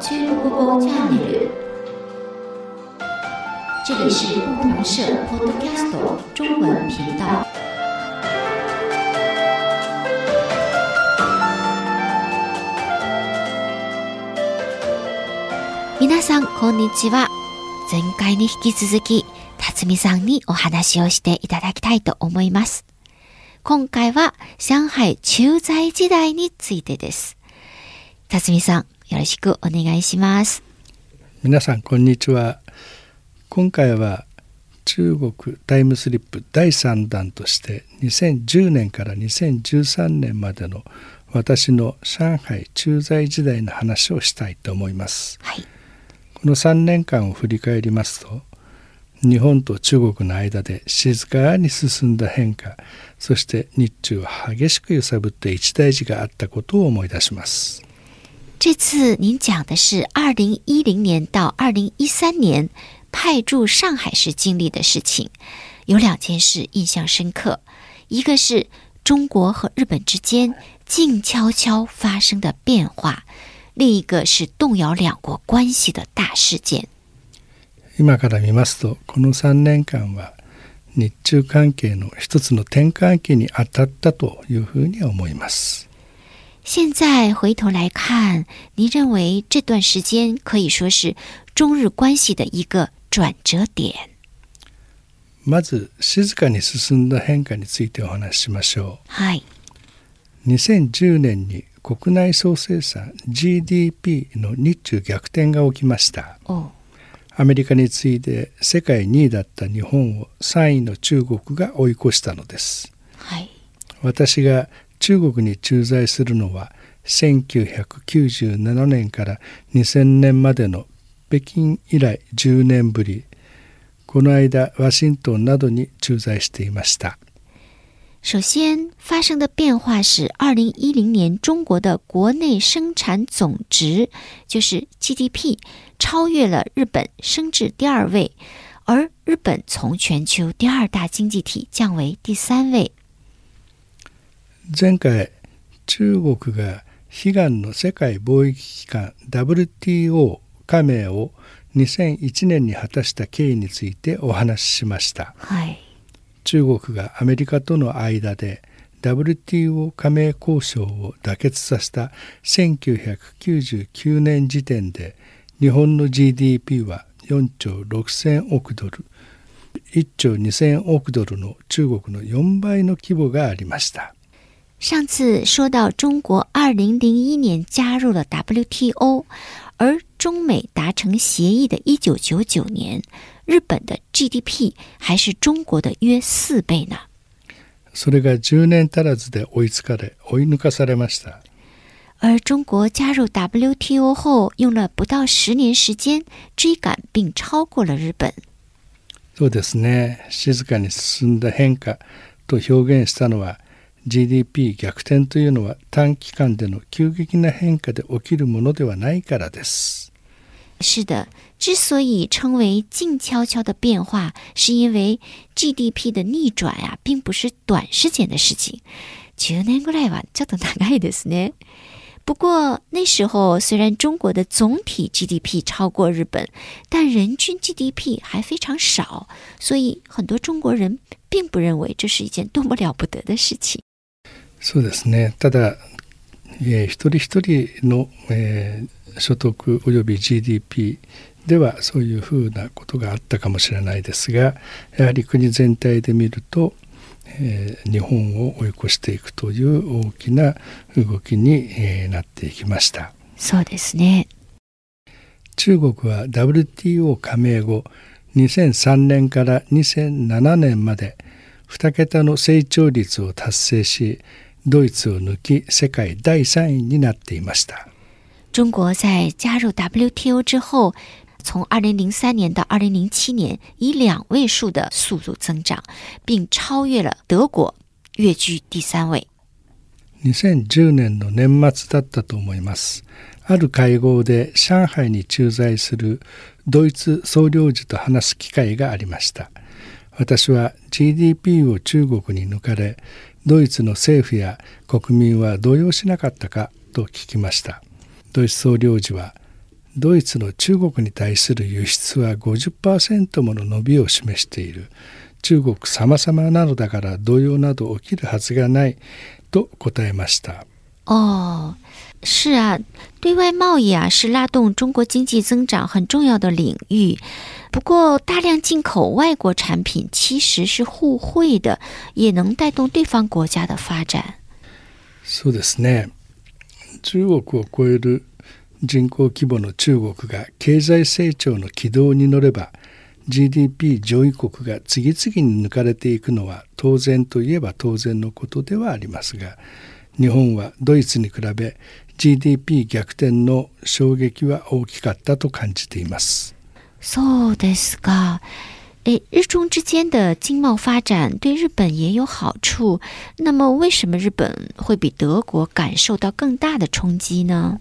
中国語チャンネル。这里是不同社 Podcast 中文频道。皆さん、こんにちは。前回に引き続き、辰巳さんにお話をしていただきたいと思います。今回は上海駐在時代についてです。辰巳さん、よろしくお願いします。皆さん、こんにちは。今回は中国タイムスリップ第3弾として2010年から2013年までの私の上海駐在時代の話をしたいと思います。はいこの3年間を振り返りますと日本と中国の間で静かに進んだ変化そして日中を激しく揺さぶった一大事があったことを思い出します。这次您讲的是二零一零年到二零一三年派驻上海时经历的事情，有两件事印象深刻，一个是中国和日本之间静悄悄发生的变化。另一个是动摇两国关系的大事件。今から見ますとこの3年間は日中関係の一つの転換期に当たったというふうに思います。 现在回头来看，您认为这段时间可以说是中日关系的一个转折点。まず静かに進んだ変化についてお話ししましょう。はい。2010年に国内総生産 GDP の日中逆転が起きましたアメリカに次いで世界2位だった日本を3位の中国が追い越したのです、はい、私が中国に駐在するのは1997年から2000年までの北京以来10年ぶりこの間ワシントンなどに駐在していました首先发生的变化是，二零一零年中国的国内生产总值，就是 GDP，超越了日本，升至第二位，而日本从全球第二大经济体降为第三位。前回中国が悲願の世界貿易機関 WTO 加盟を2001年に果たした経緯についてお話ししました。はい中国がアメリカとの間で WTO 加盟交渉を妥結させた1999年時点で日本の GDP は4兆6,000億ドル1兆2,000億ドルの中国の4倍の規模がありました。上次说到中国二零零一年加入了 WTO，而中美达成协议的一九九九年，日本的 GDP 还是中国的约四倍呢。それが10年足らずで追いつかれ追い抜かされました。而中国加入 WTO 后，用了不到十年时间追赶并超过了日本。そうですね。静かに進んだ変化と表現したのは GDP 逆転というのは短期間での急激な変化で起きるものではないからです。是的，之所以称为静悄悄的变化，是因为 GDP 的逆转、啊，并不是短时间的事情。10年ぐらいはちょっと長いですね。不过那时候虽然中国的总体 GDP 超过日本，但人均 GDP 还非常少，所以很多中国人并不认为这是一件多么了不得的事情。そうですね。ただ、えー、一人一人の、えー所得及び GDP ではそういうふうなことがあったかもしれないですがやはり国全体で見ると、えー、日本を追い越していくという大きな動きに、えー、なっていきましたそうですね中国は WTO 加盟後2003年から2007年まで2桁の成長率を達成しドイツを抜き世界第3位になっていました中国在加入 WTO 之后，从二零零三年到二零零七年，以两位数的速度增长，并超越了德国，跃居第三位。2010年の年末だったと思います。ある会合で上海に駐在するドイツ総領事と話す機会がありました。私は GDP を中国に抜かれ、ドイツの政府や国民は動揺しなかったかと聞きました。ドイツ総領事はドイツの中国に対する輸出は50%もの伸びを示している中国様々なのだから動揺など起きるはずがないと答えました。ああ，是啊，对外贸易啊是拉动中国经济增长很重要的领域。不过，大量进口外国产品其实是互惠的，也能带动对方国家的发展。そうですね。中国を超える人口規模の中国が経済成長の軌道に乗れば GDP 上位国が次々に抜かれていくのは当然といえば当然のことではありますが日本はドイツに比べ GDP 逆転の衝撃は大きかったと感じています。そうですか。诶，日中之间的经贸发展对日本也有好处。那么，为什么日本会比德国感受到更大的冲击呢？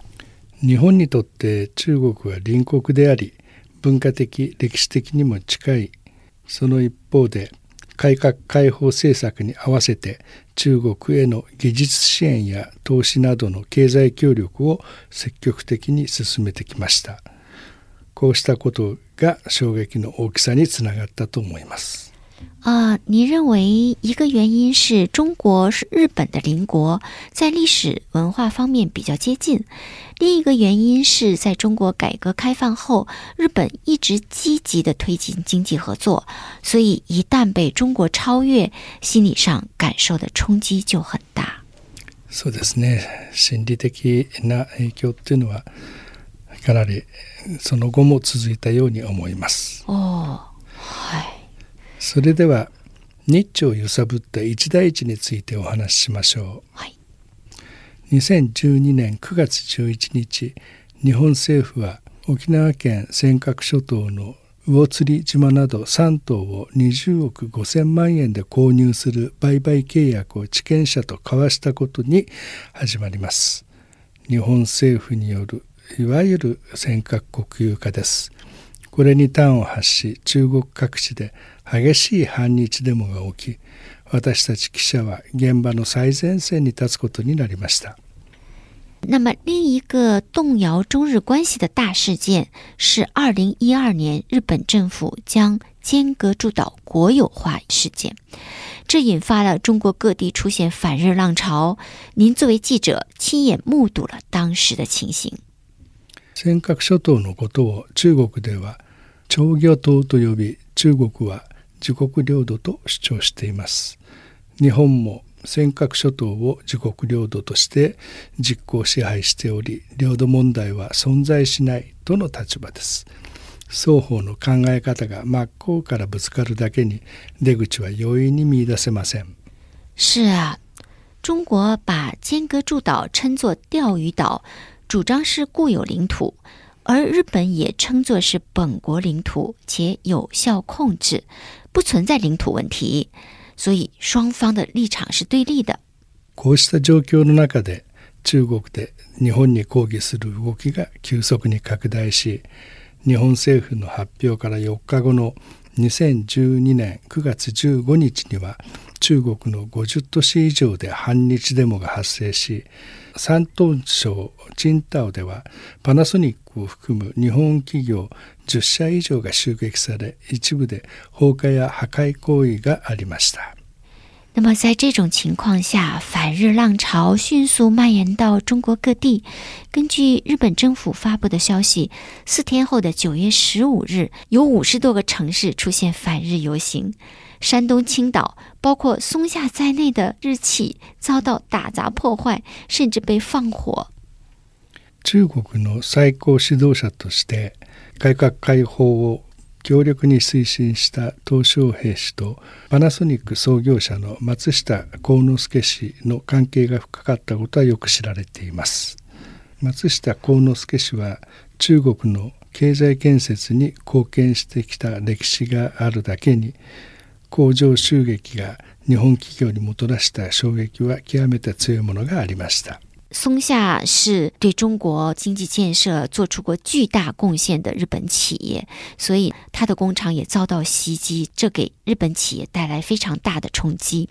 日本にとって中国は隣国であり、文化的歴史的にも近い。その一方で、改革開放政策に合わせて中国への技術支援や投資などの経済協力を積極的に進めてきました。こうしたことが衝撃の大きさにつながったと思います。啊，你认为一个原因是中国是日本的邻国，在历史文化方面比较接近；另一个原因是在中国改革开放后，日本一直积极的推进经济合作，所以一旦被中国超越，心理上感受的衝击就很大。そうですね。心理的な影響っていうのはかなりその後も続いたように思います。はい、 それでは日朝を揺さぶった一大一についてお話ししましょう。はい、2012年9月11日日本政府は沖縄県尖閣諸島の魚釣島など3島を20億5,000万円で購入する売買契約を地権者と交わしたことに始まります。日本政府によるいわゆる尖閣国有化です。これに端を発し中国各地で激しい反日デモが起き私たち記者は現場の最前線に立つことになりました。那么，另一个动摇中日关系的大事件是二零一二年日本政府将尖阁诸岛国有化事件，这引发了中国各地出现反日浪潮。您作为记者，亲眼目睹了当时的情形。尖閣諸島のことを中国では長魚島と呼び中国は自国領土と主張しています。日本も尖閣諸島を自国領土として実行支配しており領土問題は存在しないとの立場です。双方の考え方が真っ向からぶつかるだけに出口は容易に見出せません。是啊。中国把尖阁诸岛称作钓鱼岛主张是固有领土，而日本也称作是本国领土且有效控制，不存在领土问题，所以双方的立场是对立的。こうした状況の中で中国で日本に抗議する動きが急速に拡大し、日本政府の発表から4日後の2012年9月15日には中国の50都市以上で反日デモが発生し山東省チンタオではパナソニックを含む日本企業10社以上が襲撃され一部で放火や破壊行為がありました。那么，在这种情况下，反日浪潮迅速蔓延到中国各地。根据日本政府发布的消息，四天后的九月十五日，有五十多个城市出现反日游行。山东青岛，包括松下在内的日企遭到打砸破坏，甚至被放火。中国の最高指導者として改革開放を強力に推進した鄧小平氏とパナソニック創業者の松下幸之助氏の関係が深かったことはよく知られています。松下幸之助氏は中国の経済建設に貢献してきた歴史があるだけに工場襲撃が日本企業にもたらした衝撃は極めて強いものがありました。松下是对中国经济建设做出过巨大贡献的日本企业，所以他的工厂也遭到袭击，这给日本企业带来非常大的冲击。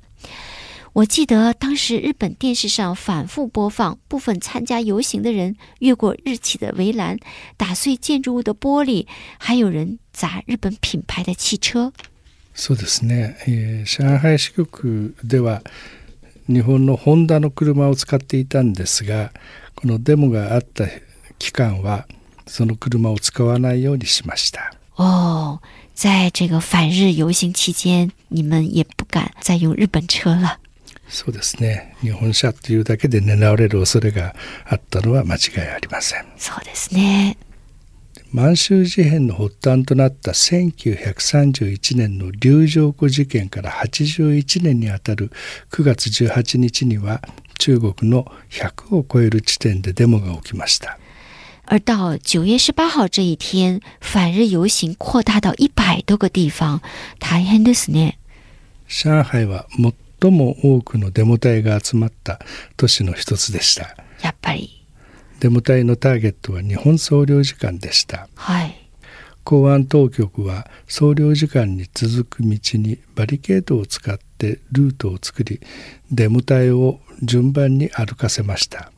我记得当时日本电视上反复播放部分参加游行的人越过日企的围栏，打碎建筑物的玻璃，还有人砸日本品牌的汽车。 そうですね。えー、上海支局では日本のホンダの車を使っていたんですが、このデモがあった期間はその車を使わないようにしました。哦，在这个反日游行期间，你们也不敢再用日本车了。そうですね。日本車というだけで狙われる恐れがあったのは間違いありません。そうですね。満州事変の発端となった1931年の龍城湖事件から81年にあたる9月18日には中国の100を超える地点でデモが起きました。而到九月十八号这一天，反日游行扩大到一百多个地方。大変ですね。上海は最も多くのデモ隊が集まった都市の一つでした。やっぱり。デモ隊のターゲットは日本総領事館でした。はい。公安当局は総領事館に続く道にバリケードを使ってルートを作りデモ隊を順番に歩かせました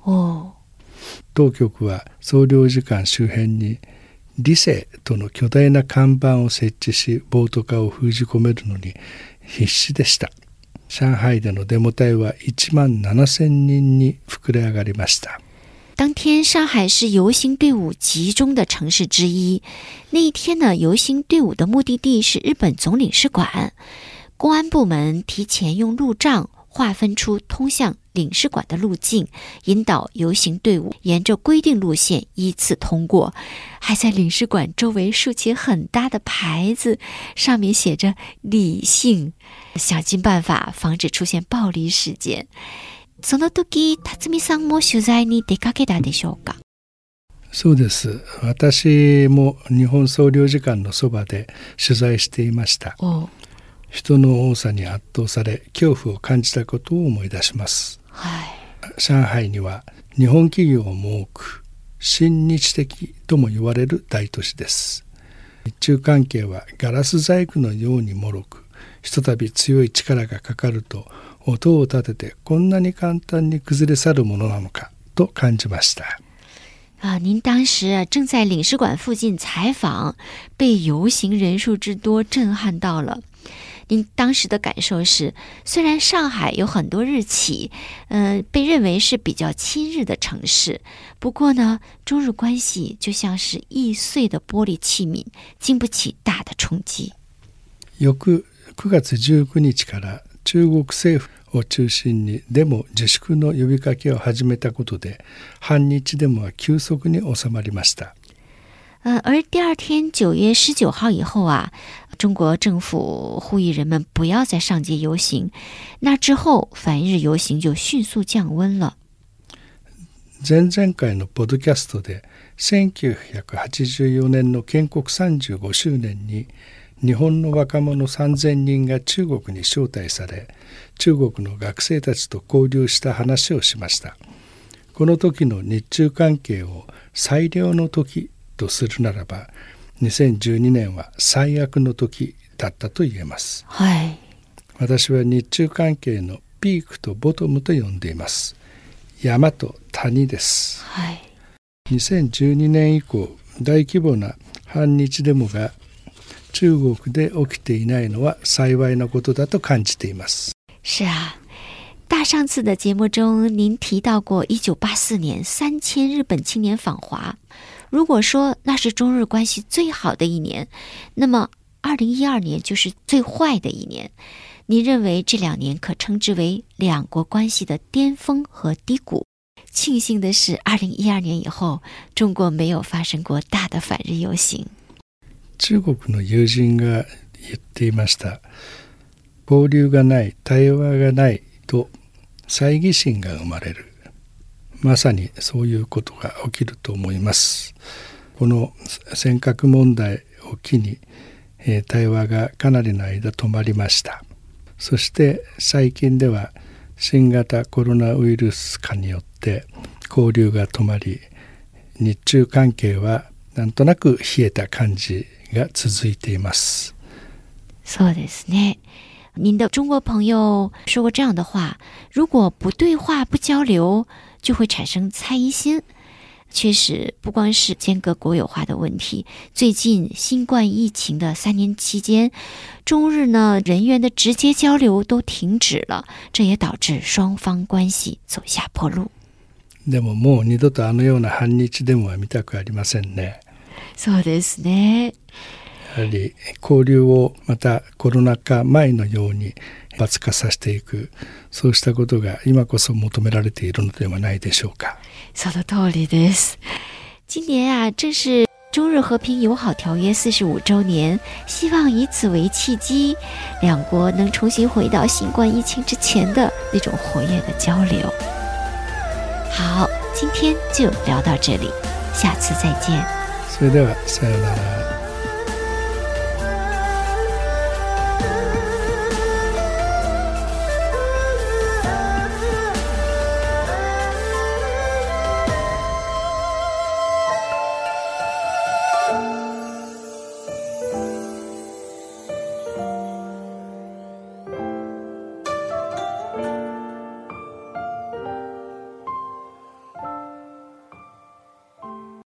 当局は総領事館周辺に理性との巨大な看板を設置し暴徒化を封じ込めるのに必死でした上海でのデモ隊は1万7,000人に膨れ上がりました当天，上海是游行队伍集中的城市之一。那一天呢，游行队伍的目的地是日本总领事馆。公安部门提前用路障划分出通向领事馆的路径，引导游行队伍沿着规定路线依次通过。还在领事馆周围竖起很大的牌子，上面写着“理性”，想尽办法防止出现暴力事件。その時、辰巳さんも取材に出かけたでしょうか？そうです。私も日本総領事館のそばで取材していました。人の多さに圧倒され恐怖を感じたことを思い出します。はい、上海には日本企業も多く親日的とも言われる大都市です。日中関係はガラス細工のように脆くひとたび強い力がかかると音を立ててこんなに簡単に崩れ去るものなのかと感じました。啊，您当时正在领事馆附近采访，被游行人数之多震撼到了。您当时的感受是，虽然上海有很多日企，呃，被认为是比较亲日的城市，不过呢，中日关系就像是易碎的玻璃器皿，经不起大的冲击。翌9月19日から中国政府を中心にデモ自粛の呼びかけを始めたことで反日デモは急速に収まりました。呃，而第二天九月十九号以后啊，中国政府呼吁人们不要再上街游行。那之后，反日游行就迅速降温了。前々回のポッドキャストで1984年の建国35周年に日本の若者3,000人が中国に招待され中国の学生たちと交流した話をしました。この時の日中関係を最良の時とするならば2012年は最悪の時だったと言えます、はい、私は日中関係のピークとボトムと呼んでいます。山と谷です、はい、2012年以降大規模な反日デモが中国で起きていないのは幸いなことだと感じています。是啊，大上次的节目中，您提到过一九八四年三千日本青年访华。如果说那是中日关系最好的一年，那么二零一二年就是最坏的一年。您认为这两年可称之为两国关系的巅峰和低谷？庆幸的是，二零一二年以后，中国没有发生过大的反日游行。 中国の友人が言っていました。交流がない対話がないと猜疑心が生まれる。まさにそういうことが起きると思います。この尖閣問題を機に、え、対話がかなりの間止まりました。そして最近では新型コロナウイルス化によって交流が止まり日中関係はなんとなく冷えた感じが続いています。そうですね。您的中国朋友说过这样的话：如果不对话、不交流，就会产生猜疑心。确实，不光是间隔国有化的问题，最近新冠疫情的三年期间，中日呢人员的直接交流都停止了，这也导致双方关系走下坡路。でももう二度とあのような反日デモは見たくありませんね。そうですね。やはり交流をまたコロナ禍前のように活発化させていくそうしたことが今こそ求められているのではないでしょうか。说的道理です。今年啊，正是中日和平友好条约四十五周年，希望以此为契机，两国能重新回到新冠疫情之前的那种活跃的交流。好，今天就聊到这里，下次再见。それではさようなら。